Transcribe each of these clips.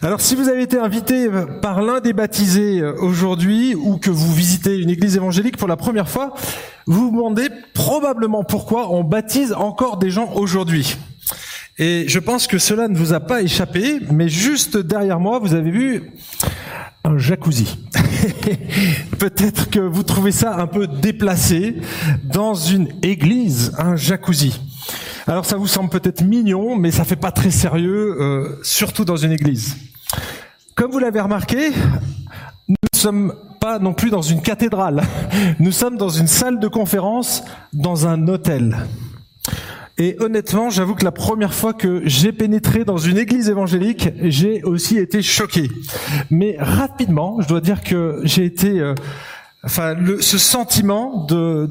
Alors si vous avez été invité par l'un des baptisés aujourd'hui ou que vous visitez une église évangélique pour la première fois, vous vous demandez probablement pourquoi on baptise encore des gens aujourd'hui. Et je pense que cela ne vous a pas échappé, mais juste derrière moi, vous avez vu un jacuzzi. Peut-être que vous trouvez ça un peu déplacé dans une église, un jacuzzi. Alors ça vous semble peut-être mignon, mais ça fait pas très sérieux, euh, surtout dans une église. Comme vous l'avez remarqué, nous ne sommes pas non plus dans une cathédrale. Nous sommes dans une salle de conférence, dans un hôtel. Et honnêtement, j'avoue que la première fois que j'ai pénétré dans une église évangélique, j'ai aussi été choqué. Mais rapidement, je dois dire que j'ai été... Enfin, ce sentiment de,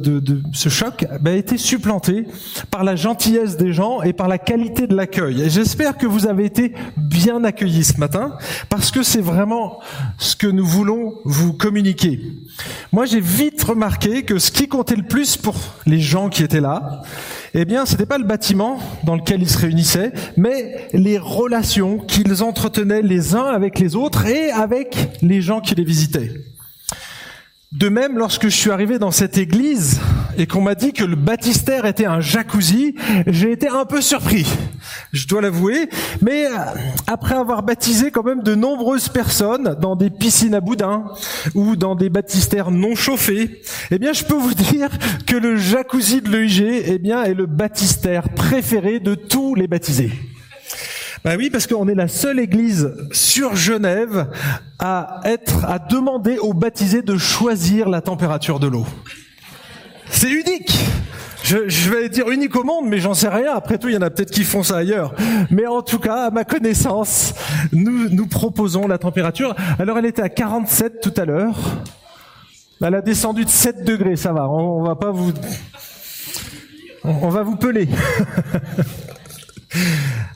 ce choc bah, a été supplanté par la gentillesse des gens et par la qualité de l'accueil. Et j'espère que vous avez été bien accueillis ce matin, parce que c'est vraiment ce que nous voulons vous communiquer. Moi, j'ai vite remarqué que ce qui comptait le plus pour les gens qui étaient là, eh bien, c'était pas le bâtiment dans lequel ils se réunissaient, mais les relations qu'ils entretenaient les uns avec les autres et avec les gens qui les visitaient. De même, lorsque je suis arrivé dans cette église et qu'on m'a dit que le baptistère était un jacuzzi, j'ai été un peu surpris, je dois l'avouer. Mais euh, après avoir baptisé quand même de nombreuses personnes dans des piscines à boudin ou dans des baptistères non chauffés, eh bien, je peux vous dire que le jacuzzi de l'EIG, eh bien, est le baptistère préféré de tous les baptisés. Ben oui, parce qu'on est la seule église sur Genève à être, à demander aux baptisés de choisir la température de l'eau. C'est unique. Je, vais dire unique au monde, mais j'en sais rien. Après tout, il y en a peut-être qui font ça ailleurs. Mais en tout cas, à ma connaissance, nous, proposons la température. Alors, elle était à 47 tout à l'heure. Elle a descendu de 7 degrés, ça va. On va pas vous, on va vous peler.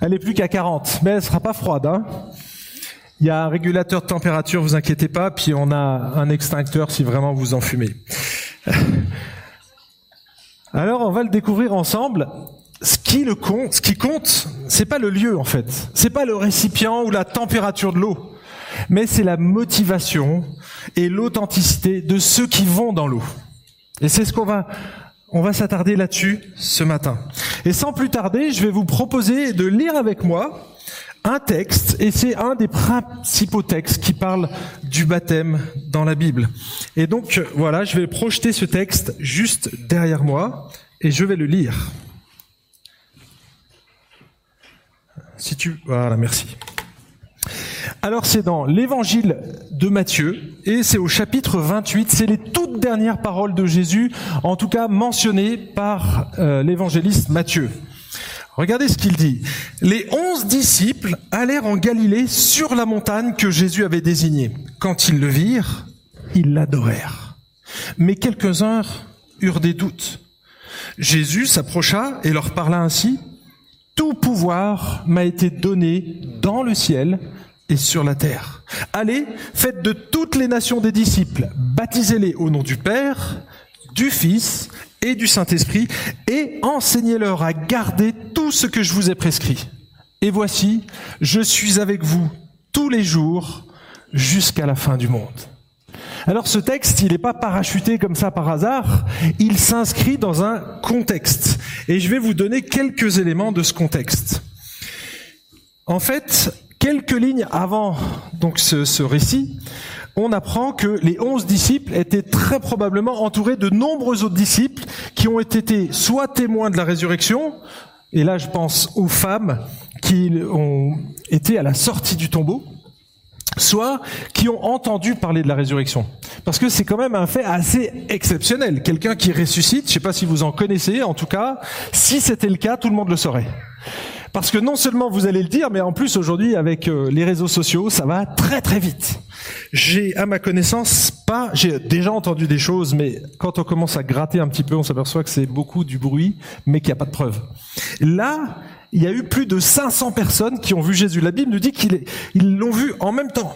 Elle est plus qu'à 40, mais elle sera pas froide. Hein il y a un régulateur de température, vous inquiétez pas, puis on a un extincteur si vraiment vous en fumez. Alors on va le découvrir ensemble. Ce qui le compte, ce qui compte, c'est pas le lieu en fait, c'est pas le récipient ou la température de l'eau, mais c'est la motivation et l'authenticité de ceux qui vont dans l'eau. Et c'est ce qu'on va on va s'attarder là-dessus ce matin. Et sans plus tarder, je vais vous proposer de lire avec moi un texte, et c'est un des principaux textes qui parle du baptême dans la Bible. Et donc voilà, je vais projeter ce texte juste derrière moi, et je vais le lire. Si tu... Voilà, merci. Alors c'est dans l'évangile de Matthieu et c'est au chapitre 28, c'est les toutes dernières paroles de Jésus, en tout cas mentionnées par euh, l'évangéliste Matthieu. Regardez ce qu'il dit. Les onze disciples allèrent en Galilée sur la montagne que Jésus avait désignée. Quand ils le virent, ils l'adorèrent. Mais quelques-uns eurent des doutes. Jésus s'approcha et leur parla ainsi. Tout pouvoir m'a été donné dans le ciel sur la terre. Allez, faites de toutes les nations des disciples, baptisez-les au nom du Père, du Fils et du Saint-Esprit, et enseignez-leur à garder tout ce que je vous ai prescrit. Et voici, je suis avec vous tous les jours jusqu'à la fin du monde. Alors ce texte, il n'est pas parachuté comme ça par hasard, il s'inscrit dans un contexte. Et je vais vous donner quelques éléments de ce contexte. En fait, quelques lignes avant donc ce, ce récit, on apprend que les onze disciples étaient très probablement entourés de nombreux autres disciples qui ont été soit témoins de la résurrection, et là je pense aux femmes qui ont été à la sortie du tombeau, soit qui ont entendu parler de la résurrection. Parce que c'est quand même un fait assez exceptionnel. Quelqu'un qui ressuscite, je ne sais pas si vous en connaissez, en tout cas, si c'était le cas, tout le monde le saurait. Parce que non seulement vous allez le dire, mais en plus aujourd'hui avec euh, les réseaux sociaux, ça va très très vite. J'ai à ma connaissance pas, j'ai déjà entendu des choses, mais quand on commence à gratter un petit peu, on s'aperçoit que c'est beaucoup du bruit, mais qu'il n'y a pas de preuves. Là, il y a eu plus de 500 personnes qui ont vu Jésus. La Bible nous dit qu'ils l'ont vu en même temps.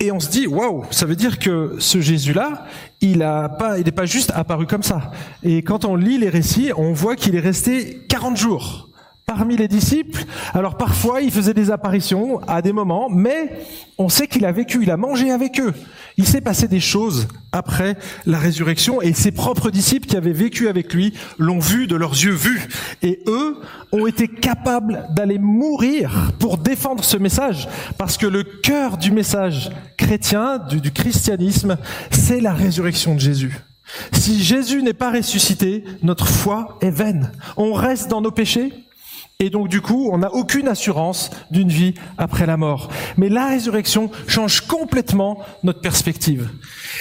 Et on se dit, waouh, ça veut dire que ce Jésus-là, il a pas, il n'est pas juste apparu comme ça. Et quand on lit les récits, on voit qu'il est resté 40 jours parmi les disciples. Alors parfois, il faisait des apparitions à des moments, mais on sait qu'il a vécu, il a mangé avec eux. Il s'est passé des choses après la résurrection et ses propres disciples qui avaient vécu avec lui l'ont vu de leurs yeux vus. Et eux ont été capables d'aller mourir pour défendre ce message parce que le cœur du message chrétien, du, christianisme, c'est la résurrection de Jésus. Si Jésus n'est pas ressuscité, notre foi est vaine. On reste dans nos péchés, et donc du coup, on n'a aucune assurance d'une vie après la mort. Mais la résurrection change complètement notre perspective.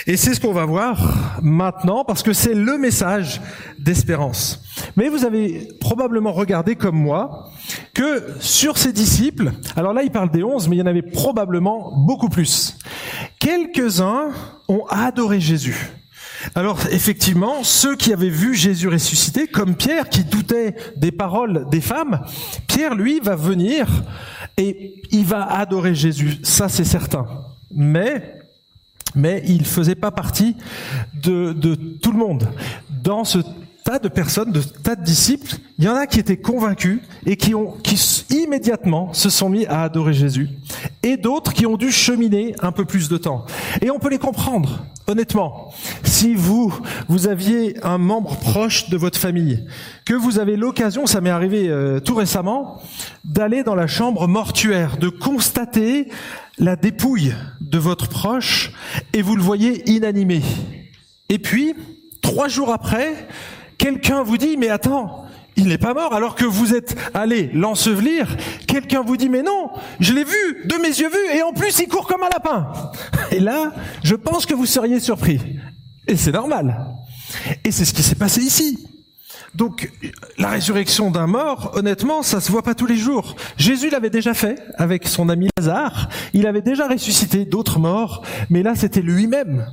Et c'est ce qu'on va voir maintenant parce que c'est le message d'espérance. Mais vous avez probablement regardé comme moi que sur ces disciples, alors là il parle des onze, mais il y en avait probablement beaucoup plus. Quelques-uns ont adoré Jésus. Alors effectivement, ceux qui avaient vu Jésus ressuscité, comme Pierre qui doutait des paroles des femmes, Pierre lui va venir et il va adorer Jésus, ça c'est certain. Mais mais il faisait pas partie de, de tout le monde. Dans ce tas de personnes, de tas de disciples, il y en a qui étaient convaincus et qui ont, qui immédiatement se sont mis à adorer Jésus, et d'autres qui ont dû cheminer un peu plus de temps. Et on peut les comprendre, honnêtement. Si vous, vous aviez un membre proche de votre famille, que vous avez l'occasion, ça m'est arrivé euh, tout récemment, d'aller dans la chambre mortuaire, de constater la dépouille de votre proche, et vous le voyez inanimé. Et puis, trois jours après, quelqu'un vous dit, mais attends, il n'est pas mort alors que vous êtes allé l'ensevelir. Quelqu'un vous dit, mais non, je l'ai vu, de mes yeux vus, et en plus il court comme un lapin. Et là, je pense que vous seriez surpris. Et c'est normal. Et c'est ce qui s'est passé ici. Donc, la résurrection d'un mort, honnêtement, ça se voit pas tous les jours. Jésus l'avait déjà fait avec son ami Lazare. Il avait déjà ressuscité d'autres morts, mais là, c'était lui-même,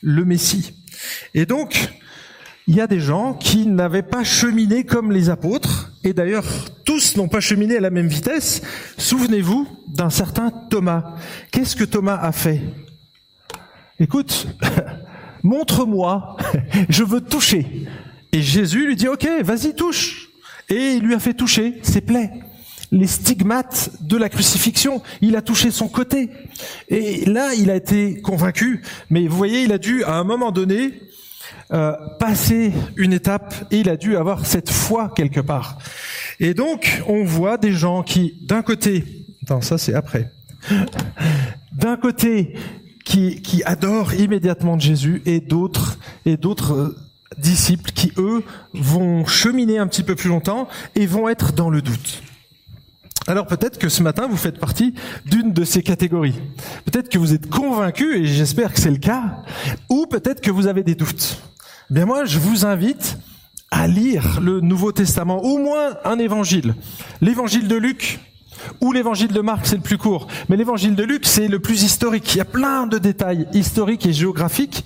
le Messie. Et donc, il y a des gens qui n'avaient pas cheminé comme les apôtres, et d'ailleurs tous n'ont pas cheminé à la même vitesse. Souvenez-vous d'un certain Thomas. Qu'est-ce que Thomas a fait? Écoute, montre-moi, je veux toucher. Et Jésus lui dit, ok, vas-y, touche. Et il lui a fait toucher ses plaies les stigmates de la crucifixion. Il a touché son côté. Et là, il a été convaincu. Mais vous voyez, il a dû, à un moment donné, euh, passer une étape et il a dû avoir cette foi quelque part. Et donc, on voit des gens qui, d'un côté, attends, ça c'est après, d'un côté, qui, qui adorent immédiatement Jésus et d'autres, et d'autres euh, disciples qui, eux, vont cheminer un petit peu plus longtemps et vont être dans le doute. Alors peut-être que ce matin, vous faites partie d'une de ces catégories. Peut-être que vous êtes convaincu, et j'espère que c'est le cas, ou peut-être que vous avez des doutes. Bien moi, je vous invite à lire le Nouveau Testament, au moins un évangile. L'évangile de Luc ou l'évangile de Marc, c'est le plus court. Mais l'évangile de Luc, c'est le plus historique. Il y a plein de détails historiques et géographiques.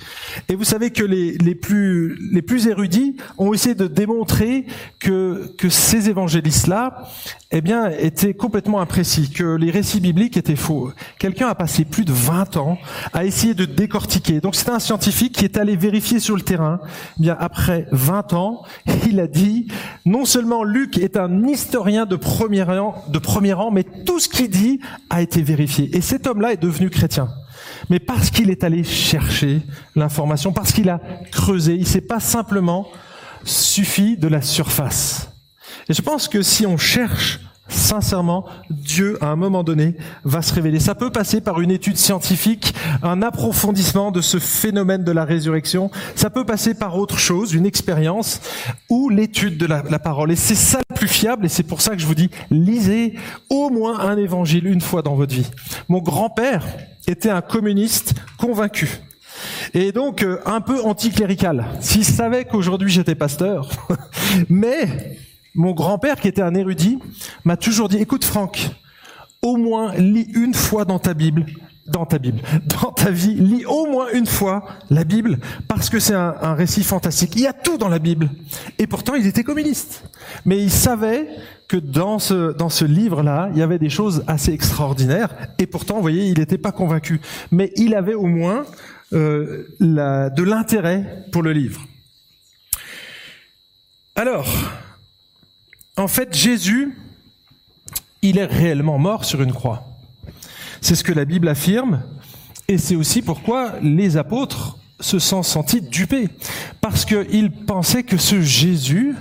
Et vous savez que les, plus, érudits ont essayé de démontrer que, que ces évangélistes-là, eh bien, étaient complètement imprécis, que les récits bibliques étaient faux. Quelqu'un a passé plus de 20 ans à essayer de décortiquer. Donc c'est un scientifique qui est allé vérifier sur le terrain. Eh bien, après 20 ans, il a dit, non seulement Luc est un historien de premier rang, de premier rang, mais tout ce qu'il dit a été vérifié. Et cet homme-là est devenu chrétien. Mais parce qu'il est allé chercher l'information, parce qu'il a creusé, il s'est pas simplement suffi de la surface. Et je pense que si on cherche sincèrement, Dieu, à un moment donné, va se révéler. Ça peut passer par une étude scientifique, un approfondissement de ce phénomène de la résurrection. Ça peut passer par autre chose, une expérience ou l'étude de la, parole. Et c'est ça le plus fiable, et c'est pour ça que je vous dis, lisez au moins un évangile une fois dans votre vie. Mon grand-père était un communiste convaincu. Et donc, euh, un peu anticlérical. S'il savait qu'aujourd'hui j'étais pasteur, mais mon grand-père, qui était un érudit, m'a toujours dit, écoute Franck, au moins lis une fois dans ta Bible, dans ta Bible, dans ta vie, lis au moins une fois la Bible, parce que c'est un, récit fantastique. Il y a tout dans la Bible. Et pourtant, il était communiste. Mais il savait que dans ce, dans ce livre-là, il y avait des choses assez extraordinaires. Et pourtant, vous voyez, il n'était pas convaincu. Mais il avait au moins euh, de l'intérêt pour le livre. Alors, en fait, Jésus il est réellement mort sur une croix. C'est ce que la Bible affirme, et c'est aussi pourquoi les apôtres se sont sentis dupés, parce qu'ils pensaient que ce Jésus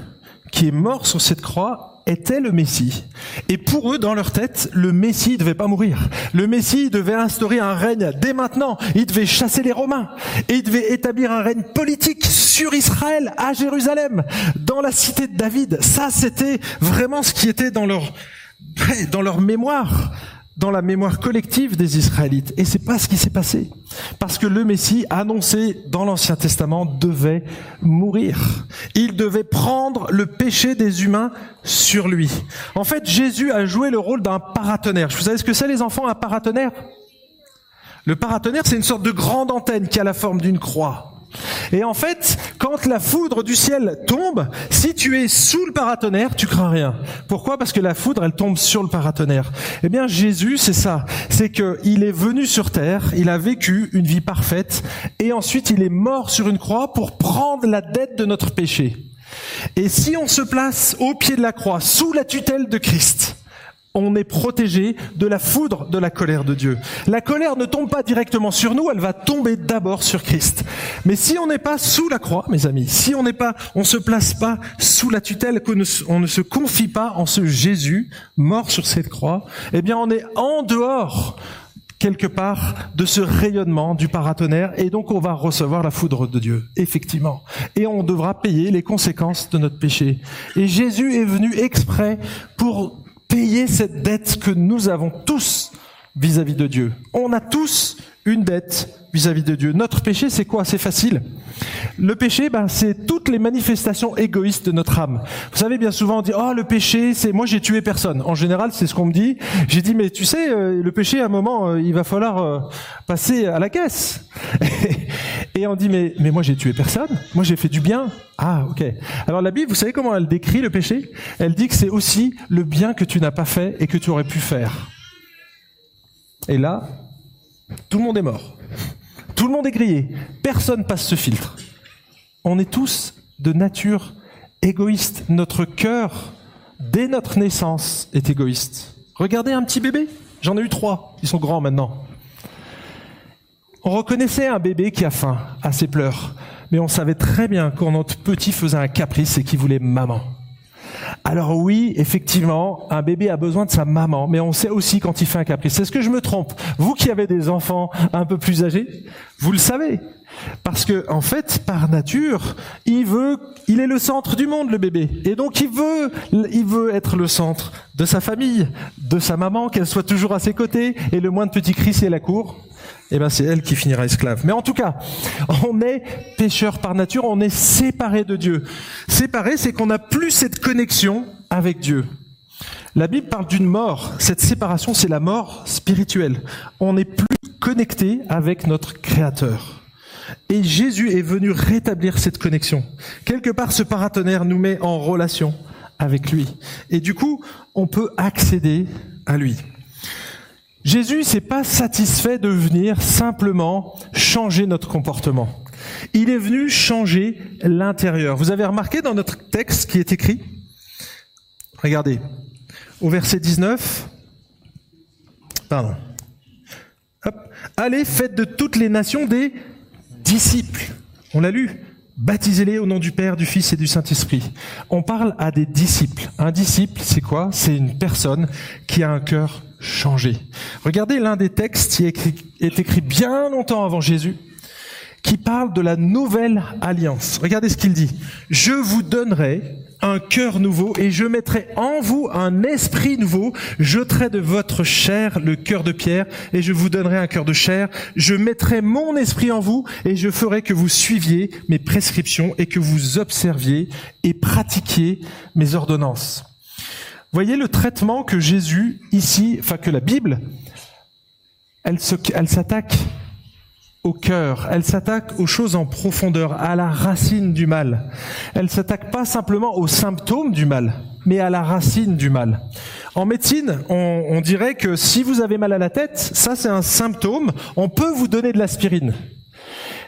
qui est mort sur cette croix était le Messie. Et pour eux, dans leur tête, le Messie devait pas mourir. Le Messie devait instaurer un règne dès maintenant. Il devait chasser les Romains. Et il devait établir un règne politique sur Israël, à Jérusalem, dans la cité de David. Ça, c'était vraiment ce qui était dans leur, dans leur mémoire dans la mémoire collective des Israélites. Et c'est pas ce qui s'est passé. Parce que le Messie, annoncé dans l'Ancien Testament, devait mourir. Il devait prendre le péché des humains sur lui. En fait, Jésus a joué le rôle d'un paratonnerre. Vous savez ce que c'est les enfants, un paratonnerre? Le paratonnerre, c'est une sorte de grande antenne qui a la forme d'une croix. Et en fait, quand la foudre du ciel tombe, si tu es sous le paratonnerre, tu crains rien. Pourquoi? Parce que la foudre, elle tombe sur le paratonnerre. Eh bien, Jésus, c'est ça. C'est qu'il est venu sur terre, il a vécu une vie parfaite, et ensuite il est mort sur une croix pour prendre la dette de notre péché. Et si on se place au pied de la croix, sous la tutelle de Christ, on est protégé de la foudre de la colère de Dieu. La colère ne tombe pas directement sur nous, elle va tomber d'abord sur Christ. Mais si on n'est pas sous la croix, mes amis, si on n'est pas, on se place pas sous la tutelle, qu'on on ne se confie pas en ce Jésus mort sur cette croix, eh bien on est en dehors quelque part de ce rayonnement du paratonnerre et donc on va recevoir la foudre de Dieu, effectivement. Et on devra payer les conséquences de notre péché. Et Jésus est venu exprès pour payer cette dette que nous avons tous vis-à-vis de Dieu. On a tous une dette vis-à-vis de Dieu. Notre péché, c'est quoi? C'est facile. Le péché, ben, c'est toutes les manifestations égoïstes de notre âme. Vous savez, bien souvent, on dit, oh, le péché, c'est moi, j'ai tué personne. En général, c'est ce qu'on me dit. J'ai dit, mais tu sais, euh, le péché, à un moment, euh, il va falloir euh, passer à la caisse. Et on dit, mais, moi, j'ai tué personne. Moi, j'ai fait du bien. Ah, ok. Alors, la Bible, vous savez comment elle décrit le péché? Elle dit que c'est aussi le bien que tu n'as pas fait et que tu aurais pu faire. Et là, tout le monde est mort. Tout le monde est grillé. Personne passe ce filtre. On est tous de nature égoïste. Notre cœur, dès notre naissance, est égoïste. Regardez un petit bébé. J'en ai eu trois. Ils sont grands maintenant. On reconnaissait un bébé qui a faim à ses pleurs. Mais on savait très bien quand notre petit faisait un caprice et qu'il voulait maman. Alors oui, effectivement, un bébé a besoin de sa maman, mais on sait aussi quand il fait un caprice. Est-ce que je me trompe Vous qui avez des enfants un peu plus âgés, vous le savez. Parce que, en fait, par nature, il veut, il est le centre du monde, le bébé. Et donc, il veut, il veut être le centre de sa famille, de sa maman, qu'elle soit toujours à ses côtés. Et le moins de petits cris, c'est la cour eh ben c'est elle qui finira esclave. Mais en tout cas, on est pécheur par nature, on est séparé de Dieu. Séparé, c'est qu'on n'a plus cette connexion avec Dieu. La Bible parle d'une mort. Cette séparation, c'est la mort spirituelle. On n'est plus connecté avec notre Créateur. Et Jésus est venu rétablir cette connexion. Quelque part, ce paratonnerre nous met en relation avec lui. Et du coup, on peut accéder à lui. Jésus s'est pas satisfait de venir simplement changer notre comportement. Il est venu changer l'intérieur. Vous avez remarqué dans notre texte qui est écrit? Regardez, au verset 19, pardon. Allez, faites de toutes les nations des disciples. On l'a lu. Baptisez-les au nom du Père, du Fils et du Saint-Esprit. On parle à des disciples. Un disciple, c'est quoi? C'est une personne qui a un cœur changé. Regardez l'un des textes qui est écrit, bien longtemps avant Jésus, qui parle de la nouvelle alliance. Regardez ce qu'il dit. Je vous donnerai un cœur nouveau et je mettrai en vous un esprit nouveau. Je Jeterai de votre chair le cœur de pierre et je vous donnerai un cœur de chair. Je mettrai mon esprit en vous et je ferai que vous suiviez mes prescriptions et que vous observiez et pratiquiez mes ordonnances. Voyez le traitement que Jésus ici, enfin que la Bible, elle s'attaque au cœur, elle s'attaque aux choses en profondeur, à la racine du mal. Elle s'attaque pas simplement aux symptômes du mal, mais à la racine du mal. En médecine, on, on dirait que si vous avez mal à la tête, ça c'est un symptôme, on peut vous donner de l'aspirine.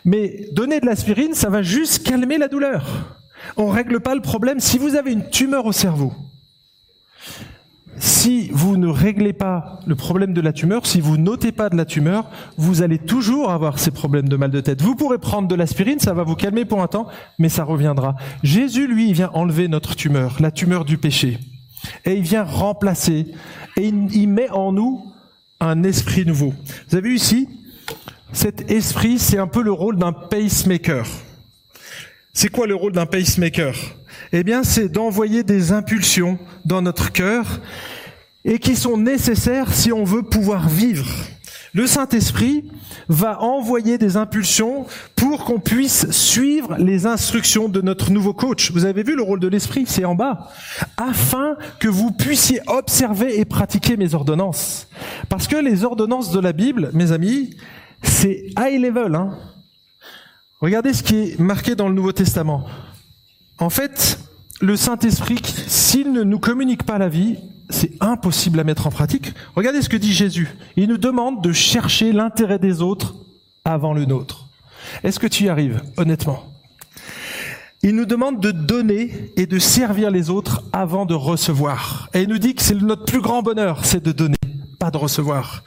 Mais donner de l'aspirine, ça va juste calmer la douleur. On règle pas le problème. Si vous avez une tumeur au cerveau, si vous ne réglez pas le problème de la tumeur, si vous notez pas de la tumeur, vous allez toujours avoir ces problèmes de mal de tête. Vous pourrez prendre de l'aspirine, ça va vous calmer pour un temps, mais ça reviendra. Jésus, lui, il vient enlever notre tumeur, la tumeur du péché. Et il vient remplacer, et il met en nous un esprit nouveau. Vous avez vu ici, cet esprit, c'est un peu le rôle d'un pacemaker. C'est quoi le rôle d'un pacemaker? Eh bien, c'est d'envoyer des impulsions dans notre cœur et qui sont nécessaires si on veut pouvoir vivre. Le Saint-Esprit va envoyer des impulsions pour qu'on puisse suivre les instructions de notre nouveau coach. Vous avez vu le rôle de l'Esprit, c'est en bas. Afin que vous puissiez observer et pratiquer mes ordonnances. Parce que les ordonnances de la Bible, mes amis, c'est high level. Hein Regardez ce qui est marqué dans le Nouveau Testament. En fait, le Saint-Esprit, s'il ne nous communique pas la vie, c'est impossible à mettre en pratique. Regardez ce que dit Jésus. Il nous demande de chercher l'intérêt des autres avant le nôtre. Est-ce que tu y arrives, honnêtement? Il nous demande de donner et de servir les autres avant de recevoir. Et il nous dit que c'est notre plus grand bonheur, c'est de donner de recevoir.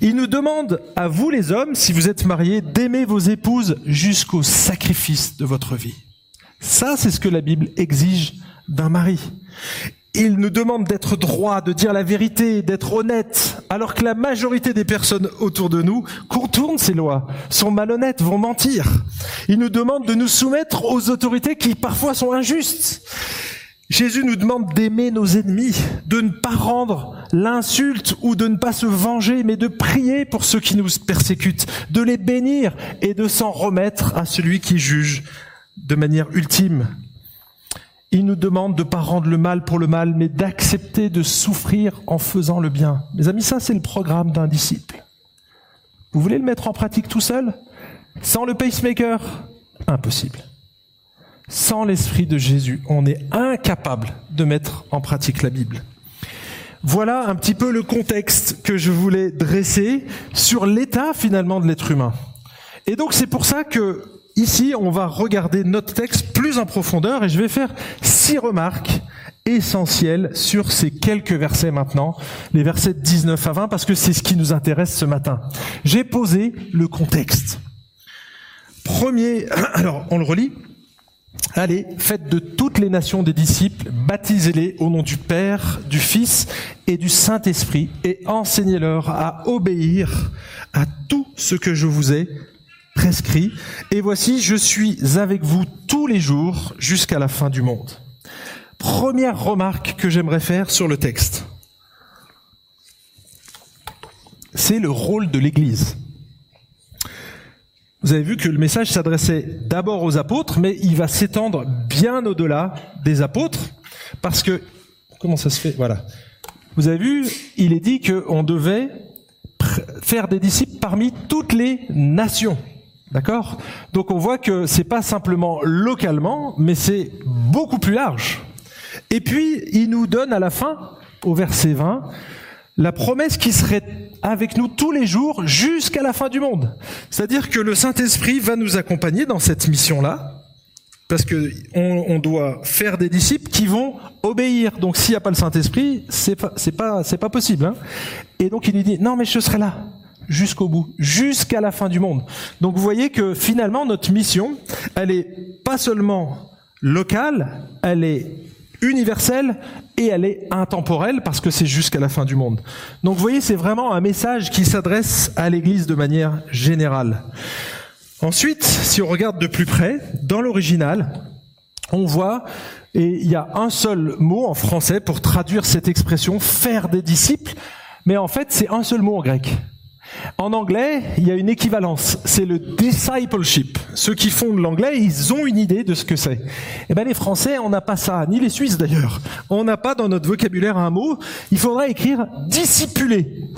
Il nous demande à vous les hommes, si vous êtes mariés, d'aimer vos épouses jusqu'au sacrifice de votre vie. Ça, c'est ce que la Bible exige d'un mari. Il nous demande d'être droit, de dire la vérité, d'être honnête, alors que la majorité des personnes autour de nous contournent ces lois, sont malhonnêtes, vont mentir. Il nous demande de nous soumettre aux autorités qui parfois sont injustes. Jésus nous demande d'aimer nos ennemis, de ne pas rendre l'insulte ou de ne pas se venger, mais de prier pour ceux qui nous persécutent, de les bénir et de s'en remettre à celui qui juge de manière ultime. Il nous demande de ne pas rendre le mal pour le mal, mais d'accepter de souffrir en faisant le bien. Mes amis, ça c'est le programme d'un disciple. Vous voulez le mettre en pratique tout seul? Sans le pacemaker? Impossible. Sans l'Esprit de Jésus, on est incapable de mettre en pratique la Bible. Voilà un petit peu le contexte que je voulais dresser sur l'état finalement de l'être humain. Et donc c'est pour ça que ici on va regarder notre texte plus en profondeur et je vais faire six remarques essentielles sur ces quelques versets maintenant, les versets 19 à 20 parce que c'est ce qui nous intéresse ce matin. J'ai posé le contexte. Premier, alors on le relit. Allez, faites de toutes les nations des disciples, baptisez-les au nom du Père, du Fils et du Saint-Esprit, et enseignez-leur à obéir à tout ce que je vous ai prescrit. Et voici, je suis avec vous tous les jours jusqu'à la fin du monde. Première remarque que j'aimerais faire sur le texte. C'est le rôle de l'Église. Vous avez vu que le message s'adressait d'abord aux apôtres, mais il va s'étendre bien au-delà des apôtres, parce que comment ça se fait? Voilà. Vous avez vu, il est dit qu'on devait faire des disciples parmi toutes les nations. D'accord? Donc on voit que c'est pas simplement localement, mais c'est beaucoup plus large. Et puis il nous donne à la fin, au verset 20, la promesse qui serait avec nous tous les jours jusqu'à la fin du monde. C'est-à-dire que le Saint-Esprit va nous accompagner dans cette mission-là, parce que on, doit faire des disciples qui vont obéir. Donc s'il n'y a pas le Saint-Esprit, c'est pas pas possible. Hein. Et donc il nous dit non mais je serai là jusqu'au bout, jusqu'à la fin du monde. Donc vous voyez que finalement notre mission, elle est pas seulement locale, elle est universelle et elle est intemporelle parce que c'est jusqu'à la fin du monde. Donc vous voyez, c'est vraiment un message qui s'adresse à l'Église de manière générale. Ensuite, si on regarde de plus près, dans l'original, on voit, et il y a un seul mot en français pour traduire cette expression, faire des disciples, mais en fait c'est un seul mot en grec. En anglais, il y a une équivalence, c'est le discipleship. Ceux qui font de l'anglais, ils ont une idée de ce que c'est. Eh ben les Français, on n'a pas ça, ni les Suisses d'ailleurs. On n'a pas dans notre vocabulaire un mot. Il faudrait écrire discipuler.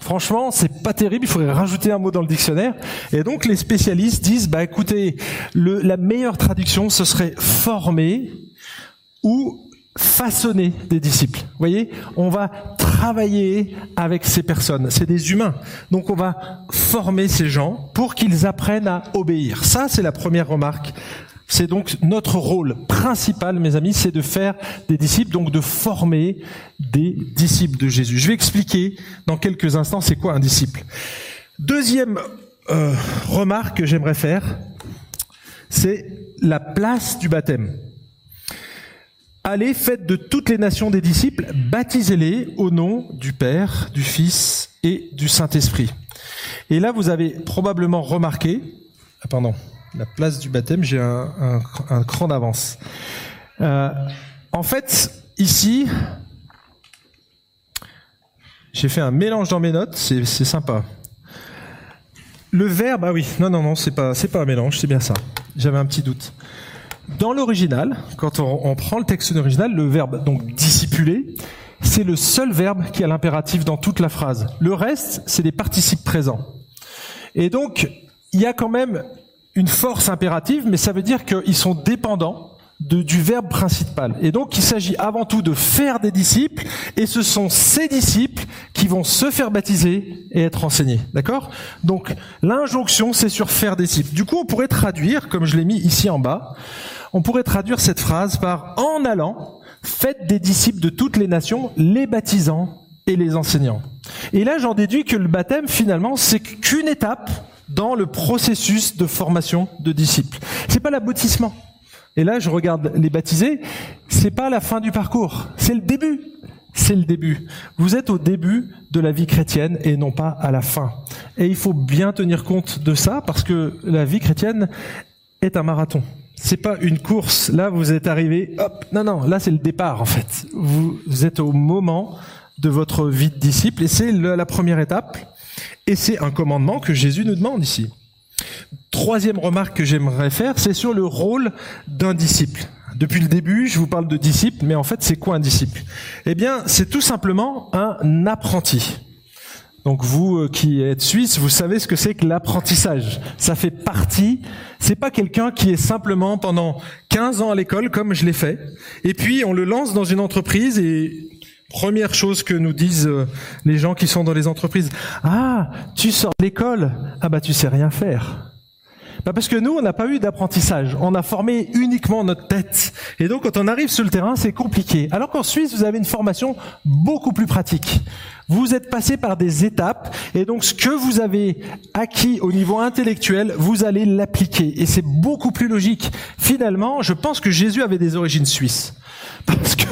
Franchement, c'est pas terrible. Il faudrait rajouter un mot dans le dictionnaire. Et donc les spécialistes disent, bah écoutez, la meilleure traduction, ce serait former ou façonner des disciples. Vous voyez, on va travailler avec ces personnes. C'est des humains. Donc on va former ces gens pour qu'ils apprennent à obéir. Ça, c'est la première remarque. C'est donc notre rôle principal, mes amis, c'est de faire des disciples, donc de former des disciples de Jésus. Je vais expliquer dans quelques instants c'est quoi un disciple. Deuxième euh, remarque que j'aimerais faire, c'est la place du baptême. Allez, faites de toutes les nations des disciples, baptisez-les au nom du Père, du Fils et du Saint-Esprit. Et là, vous avez probablement remarqué, ah, pardon, la place du baptême, j'ai un, cran d'avance. Euh, en fait, ici, j'ai fait un mélange dans mes notes, c'est sympa. Le verbe, ah oui, non, non, non, c'est pas, c'est pas un mélange, c'est bien ça. J'avais un petit doute. Dans l'original, quand on, prend le texte original, le verbe donc dissipuler, c'est le seul verbe qui a l'impératif dans toute la phrase. Le reste, c'est des participes présents. Et donc, il y a quand même une force impérative, mais ça veut dire qu'ils sont dépendants du verbe principal. Et donc, il s'agit avant tout de faire des disciples, et ce sont ces disciples qui vont se faire baptiser et être enseignés. D'accord? Donc, l'injonction, c'est sur faire des disciples. Du coup, on pourrait traduire, comme je l'ai mis ici en bas, on pourrait traduire cette phrase par en allant, faites des disciples de toutes les nations, les baptisant et les enseignant. Et là, j'en déduis que le baptême, finalement, c'est qu'une étape dans le processus de formation de disciples. C'est pas l'aboutissement. Et là, je regarde les baptisés, c'est pas la fin du parcours, c'est le début. C'est le début. Vous êtes au début de la vie chrétienne et non pas à la fin. Et il faut bien tenir compte de ça parce que la vie chrétienne est un marathon. C'est pas une course. Là, vous êtes arrivé, hop. Non, non, là, c'est le départ, en fait. Vous, êtes au moment de votre vie de disciple et c'est la première étape. Et c'est un commandement que Jésus nous demande ici. Troisième remarque que j'aimerais faire, c'est sur le rôle d'un disciple. Depuis le début, je vous parle de disciple, mais en fait, c'est quoi un disciple? Eh bien, c'est tout simplement un apprenti. Donc vous euh, qui êtes suisse, vous savez ce que c'est que l'apprentissage. Ça fait partie, c'est pas quelqu'un qui est simplement pendant 15 ans à l'école comme je l'ai fait et puis on le lance dans une entreprise et première chose que nous disent euh, les gens qui sont dans les entreprises, "Ah, tu sors de l'école, ah bah tu sais rien faire." Bah parce que nous, on n'a pas eu d'apprentissage. On a formé uniquement notre tête. Et donc, quand on arrive sur le terrain, c'est compliqué. Alors qu'en Suisse, vous avez une formation beaucoup plus pratique. Vous êtes passé par des étapes et donc ce que vous avez acquis au niveau intellectuel, vous allez l'appliquer et c'est beaucoup plus logique. Finalement, je pense que Jésus avait des origines suisses parce que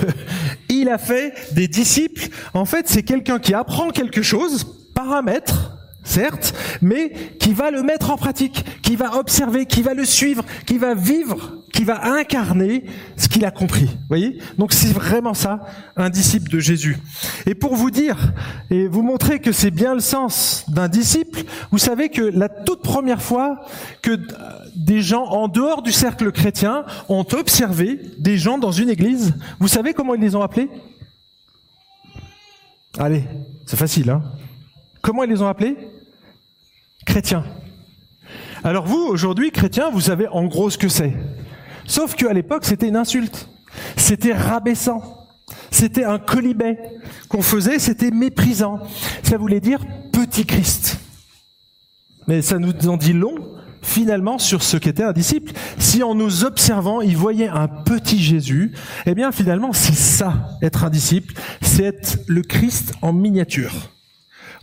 il a fait des disciples. En fait, c'est quelqu'un qui apprend quelque chose, paramètre, certes, mais qui va le mettre en pratique, qui va observer, qui va le suivre, qui va vivre, qui va incarner ce qu'il a compris. Voyez? Donc c'est vraiment ça, un disciple de Jésus. Et pour vous dire et vous montrer que c'est bien le sens d'un disciple, vous savez que la toute première fois que des gens en dehors du cercle chrétien ont observé des gens dans une église, vous savez comment ils les ont appelés? Allez, c'est facile, hein Comment ils les ont appelés? Chrétien. Alors vous, aujourd'hui, chrétien, vous savez en gros ce que c'est. Sauf qu'à l'époque, c'était une insulte. C'était rabaissant. C'était un colibet qu'on faisait, c'était méprisant. Ça voulait dire petit Christ. Mais ça nous en dit long, finalement, sur ce qu'était un disciple. Si en nous observant, il voyait un petit Jésus, eh bien, finalement, c'est ça, être un disciple, c'est être le Christ en miniature.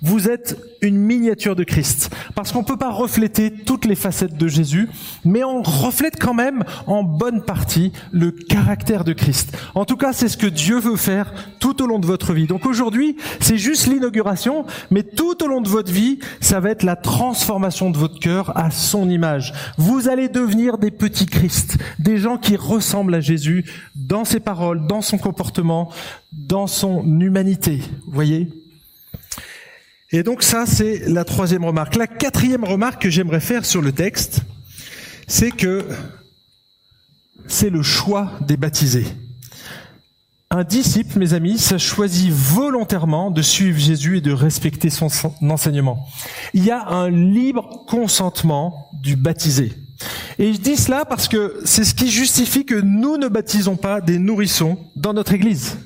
Vous êtes une miniature de Christ. Parce qu'on ne peut pas refléter toutes les facettes de Jésus, mais on reflète quand même en bonne partie le caractère de Christ. En tout cas, c'est ce que Dieu veut faire tout au long de votre vie. Donc aujourd'hui, c'est juste l'inauguration, mais tout au long de votre vie, ça va être la transformation de votre cœur à son image. Vous allez devenir des petits Christ, des gens qui ressemblent à Jésus dans ses paroles, dans son comportement, dans son humanité. Vous voyez? Et donc ça, c'est la troisième remarque. La quatrième remarque que j'aimerais faire sur le texte, c'est que c'est le choix des baptisés. Un disciple, mes amis, ça choisit volontairement de suivre Jésus et de respecter son enseignement. Il y a un libre consentement du baptisé. Et je dis cela parce que c'est ce qui justifie que nous ne baptisons pas des nourrissons dans notre église.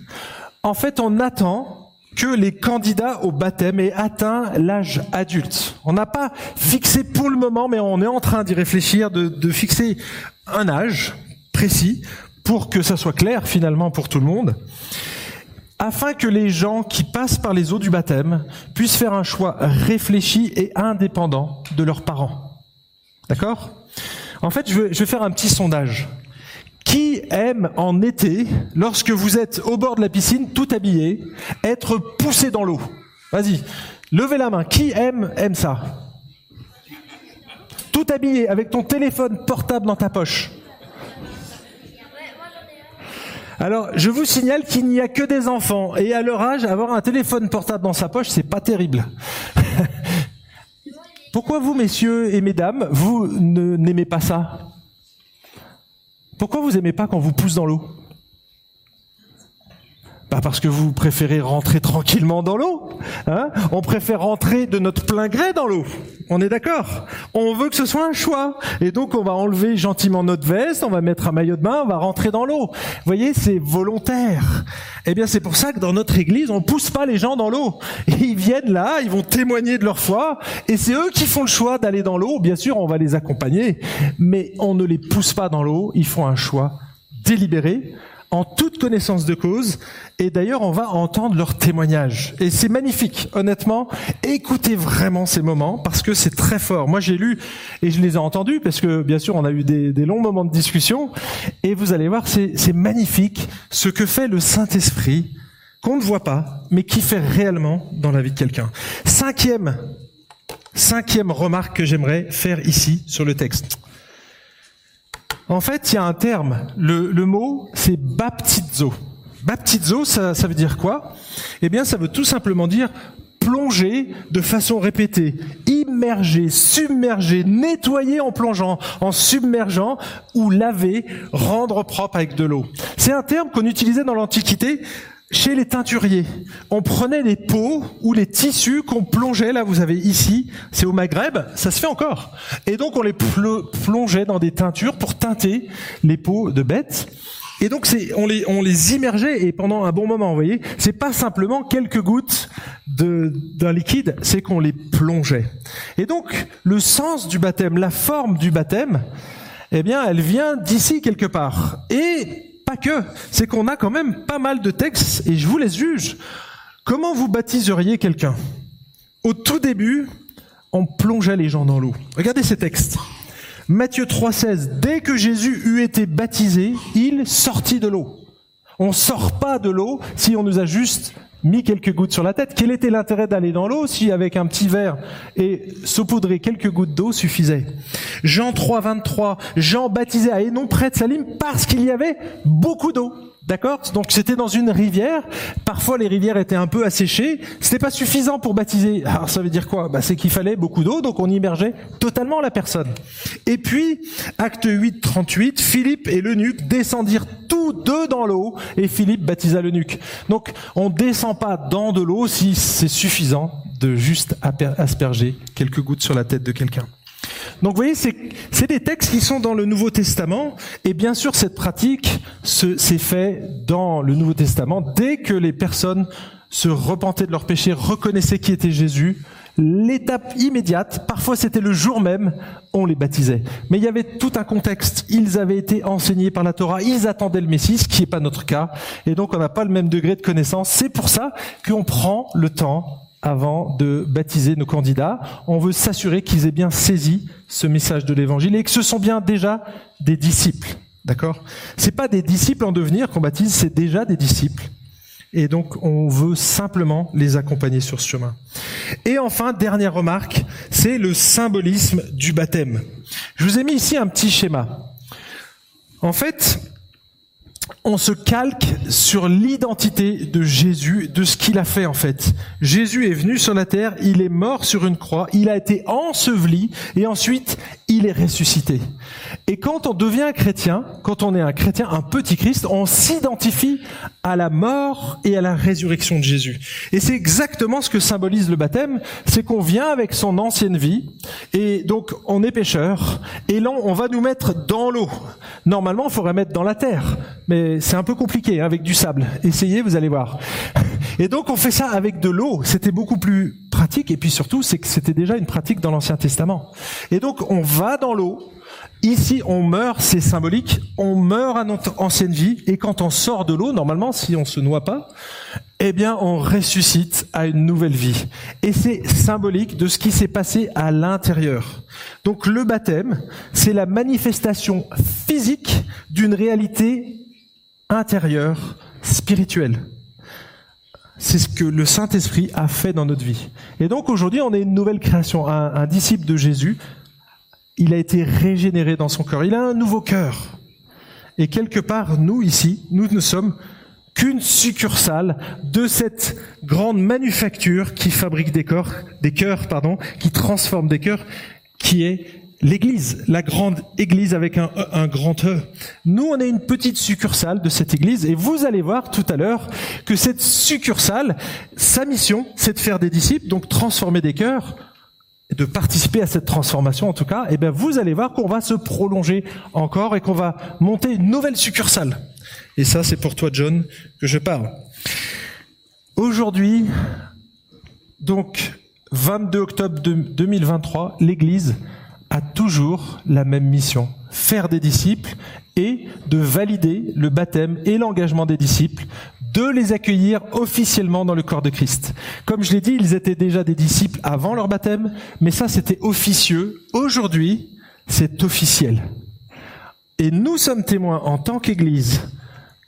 En fait, on attend que les candidats au baptême aient atteint l'âge adulte. On n'a pas fixé pour le moment, mais on est en train d'y réfléchir, de, de fixer un âge précis pour que ça soit clair finalement pour tout le monde afin que les gens qui passent par les eaux du baptême puissent faire un choix réfléchi et indépendant de leurs parents. D'accord? En fait, je vais, faire un petit sondage. Qui aime en été, lorsque vous êtes au bord de la piscine, tout habillé, être poussé dans l'eau? Vas-y, levez la main. Qui aime aime ça? Tout habillé, avec ton téléphone portable dans ta poche. Alors, je vous signale qu'il n'y a que des enfants et à leur âge, avoir un téléphone portable dans sa poche, c'est pas terrible. Pourquoi vous, messieurs et mesdames, vous n'aimez pas ça? Pourquoi vous aimez pas quand vous pousse dans l'eau? Pas parce que vous préférez rentrer tranquillement dans l'eau. Hein on préfère rentrer de notre plein gré dans l'eau. On est d'accord On veut que ce soit un choix. Et donc on va enlever gentiment notre veste, on va mettre un maillot de bain, on va rentrer dans l'eau. Vous voyez, c'est volontaire. Eh bien c'est pour ça que dans notre église, on pousse pas les gens dans l'eau. Ils viennent là, ils vont témoigner de leur foi, et c'est eux qui font le choix d'aller dans l'eau. Bien sûr, on va les accompagner, mais on ne les pousse pas dans l'eau, ils font un choix délibéré en toute connaissance de cause. Et d'ailleurs, on va entendre leurs témoignages. Et c'est magnifique, honnêtement. Écoutez vraiment ces moments parce que c'est très fort. Moi, j'ai lu et je les ai entendus parce que, bien sûr, on a eu des, des longs moments de discussion. Et vous allez voir, c'est magnifique ce que fait le Saint-Esprit qu'on ne voit pas, mais qui fait réellement dans la vie de quelqu'un. Cinquième, cinquième remarque que j'aimerais faire ici sur le texte. En fait, il y a un terme. Le, mot, c'est baptizo. Baptizo, ça, ça veut dire quoi? Eh bien, ça veut tout simplement dire plonger de façon répétée, immerger, submerger, nettoyer en plongeant, en submergeant ou laver, rendre propre avec de l'eau. C'est un terme qu'on utilisait dans l'Antiquité chez les teinturiers, on prenait les peaux ou les tissus qu'on plongeait, là vous avez ici, c'est au Maghreb, ça se fait encore. Et donc on les plongeait dans des teintures pour teinter les peaux de bêtes. Et donc on les, on les immergeait et pendant un bon moment, vous voyez, c'est pas simplement quelques gouttes d'un liquide, c'est qu'on les plongeait. Et donc le sens du baptême, la forme du baptême, eh bien, elle vient d'ici quelque part. Et pas que, c'est qu'on a quand même pas mal de textes et je vous les juge. Comment vous baptiseriez quelqu'un? Au tout début, on plongeait les gens dans l'eau. Regardez ces textes. Matthieu 3,16. Dès que Jésus eut été baptisé, il sortit de l'eau. On sort pas de l'eau si on nous a juste mis quelques gouttes sur la tête. Quel était l'intérêt d'aller dans l'eau si avec un petit verre et saupoudrer quelques gouttes d'eau suffisait Jean 3, 23, Jean baptisait à Hénon près de Salim parce qu'il y avait beaucoup d'eau. D'accord Donc c'était dans une rivière. Parfois les rivières étaient un peu asséchées. C'était pas suffisant pour baptiser. Alors ça veut dire quoi bah, C'est qu'il fallait beaucoup d'eau, donc on immergeait totalement la personne. Et puis, acte 8, 38, Philippe et l'eunuque descendirent tous deux dans l'eau et Philippe baptisa l'eunuque. Donc on descend pas dans de l'eau si c'est suffisant de juste asperger quelques gouttes sur la tête de quelqu'un. Donc vous voyez, c'est des textes qui sont dans le Nouveau Testament, et bien sûr cette pratique s'est fait dans le Nouveau Testament dès que les personnes se repentaient de leurs péchés, reconnaissaient qui était Jésus. L'étape immédiate, parfois c'était le jour même, on les baptisait. Mais il y avait tout un contexte. Ils avaient été enseignés par la Torah, ils attendaient le Messie, ce qui n'est pas notre cas, et donc on n'a pas le même degré de connaissance. C'est pour ça qu'on prend le temps avant de baptiser nos candidats. On veut s'assurer qu'ils aient bien saisi ce message de l'évangile et que ce sont bien déjà des disciples. D'accord? C'est pas des disciples en devenir qu'on baptise, c'est déjà des disciples. Et donc, on veut simplement les accompagner sur ce chemin. Et enfin, dernière remarque, c'est le symbolisme du baptême. Je vous ai mis ici un petit schéma. En fait, on se calque sur l'identité de Jésus, de ce qu'il a fait en fait. Jésus est venu sur la terre, il est mort sur une croix, il a été enseveli et ensuite il est ressuscité. Et quand on devient un chrétien, quand on est un chrétien, un petit Christ, on s'identifie à la mort et à la résurrection de Jésus. Et c'est exactement ce que symbolise le baptême, c'est qu'on vient avec son ancienne vie, et donc on est pécheur, et là on va nous mettre dans l'eau. Normalement, il faudrait mettre dans la terre, mais c'est un peu compliqué hein, avec du sable. Essayez, vous allez voir. Et donc on fait ça avec de l'eau. C'était beaucoup plus pratique et puis surtout c'était déjà une pratique dans l'Ancien Testament. Et donc on va dans l'eau. Ici on meurt, c'est symbolique. On meurt à notre ancienne vie et quand on sort de l'eau, normalement si on se noie pas, eh bien on ressuscite à une nouvelle vie. Et c'est symbolique de ce qui s'est passé à l'intérieur. Donc le baptême, c'est la manifestation physique d'une réalité intérieure, spirituelle. C'est ce que le Saint-Esprit a fait dans notre vie. Et donc aujourd'hui, on est une nouvelle création. Un, disciple de Jésus, il a été régénéré dans son cœur. Il a un nouveau cœur. Et quelque part, nous ici, nous ne sommes qu'une succursale de cette grande manufacture qui fabrique des corps, des cœurs, pardon, qui transforme des cœurs, qui est l'église, la grande église avec un, un, grand E. Nous, on est une petite succursale de cette église et vous allez voir tout à l'heure que cette succursale, sa mission, c'est de faire des disciples, donc transformer des cœurs, de participer à cette transformation en tout cas, et bien vous allez voir qu'on va se prolonger encore et qu'on va monter une nouvelle succursale. Et ça, c'est pour toi, John, que je parle. Aujourd'hui, donc, 22 octobre 2023, l'Église a toujours la même mission, faire des disciples et de valider le baptême et l'engagement des disciples, de les accueillir officiellement dans le corps de Christ. Comme je l'ai dit, ils étaient déjà des disciples avant leur baptême, mais ça c'était officieux. Aujourd'hui, c'est officiel. Et nous sommes témoins en tant qu'Église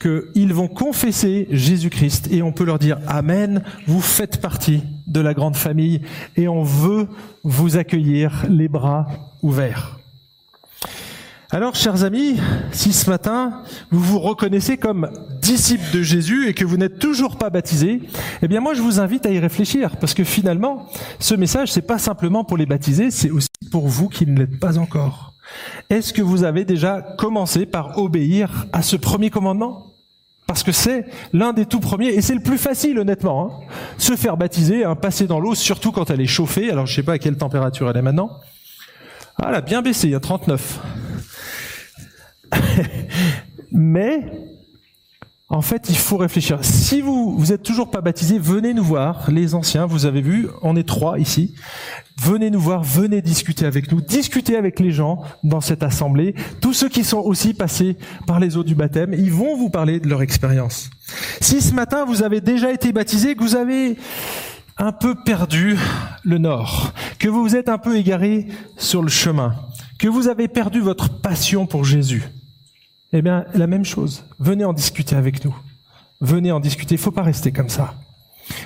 qu'ils vont confesser Jésus-Christ et on peut leur dire Amen, vous faites partie de la grande famille et on veut vous accueillir les bras ouverts. Alors, chers amis, si ce matin vous vous reconnaissez comme disciples de Jésus et que vous n'êtes toujours pas baptisés, eh bien moi je vous invite à y réfléchir parce que finalement, ce message c'est pas simplement pour les baptisés, c'est aussi pour vous qui ne l'êtes pas encore. Est-ce que vous avez déjà commencé par obéir à ce premier commandement? Parce que c'est l'un des tout premiers, et c'est le plus facile honnêtement. Hein. Se faire baptiser, hein, passer dans l'eau, surtout quand elle est chauffée, alors je sais pas à quelle température elle est maintenant. Ah, elle a bien baissé, il y a 39. Mais en fait, il faut réfléchir. Si vous vous êtes toujours pas baptisé, venez nous voir, les anciens. Vous avez vu, on est trois ici. Venez nous voir, venez discuter avec nous, discuter avec les gens dans cette assemblée. Tous ceux qui sont aussi passés par les eaux du baptême, ils vont vous parler de leur expérience. Si ce matin vous avez déjà été baptisé, que vous avez un peu perdu le nord, que vous vous êtes un peu égaré sur le chemin, que vous avez perdu votre passion pour Jésus, eh bien, la même chose. Venez en discuter avec nous. Venez en discuter. Il faut pas rester comme ça.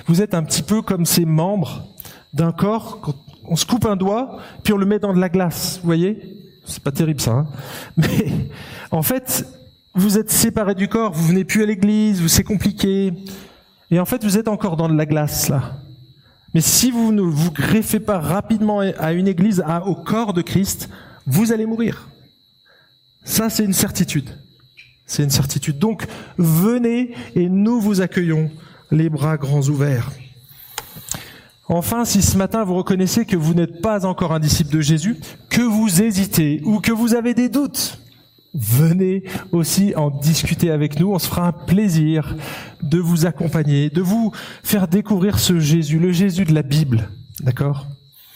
Vous êtes un petit peu comme ces membres d'un corps. On se coupe un doigt, puis on le met dans de la glace. Vous voyez? C'est pas terrible ça. Hein? Mais en fait, vous êtes séparés du corps. Vous venez plus à l'église. C'est compliqué. Et en fait, vous êtes encore dans de la glace là. Mais si vous ne vous greffez pas rapidement à une église, au corps de Christ, vous allez mourir. Ça, c'est une certitude. C'est une certitude. Donc, venez et nous vous accueillons les bras grands ouverts. Enfin, si ce matin vous reconnaissez que vous n'êtes pas encore un disciple de Jésus, que vous hésitez ou que vous avez des doutes, venez aussi en discuter avec nous. On se fera un plaisir de vous accompagner, de vous faire découvrir ce Jésus, le Jésus de la Bible. D'accord?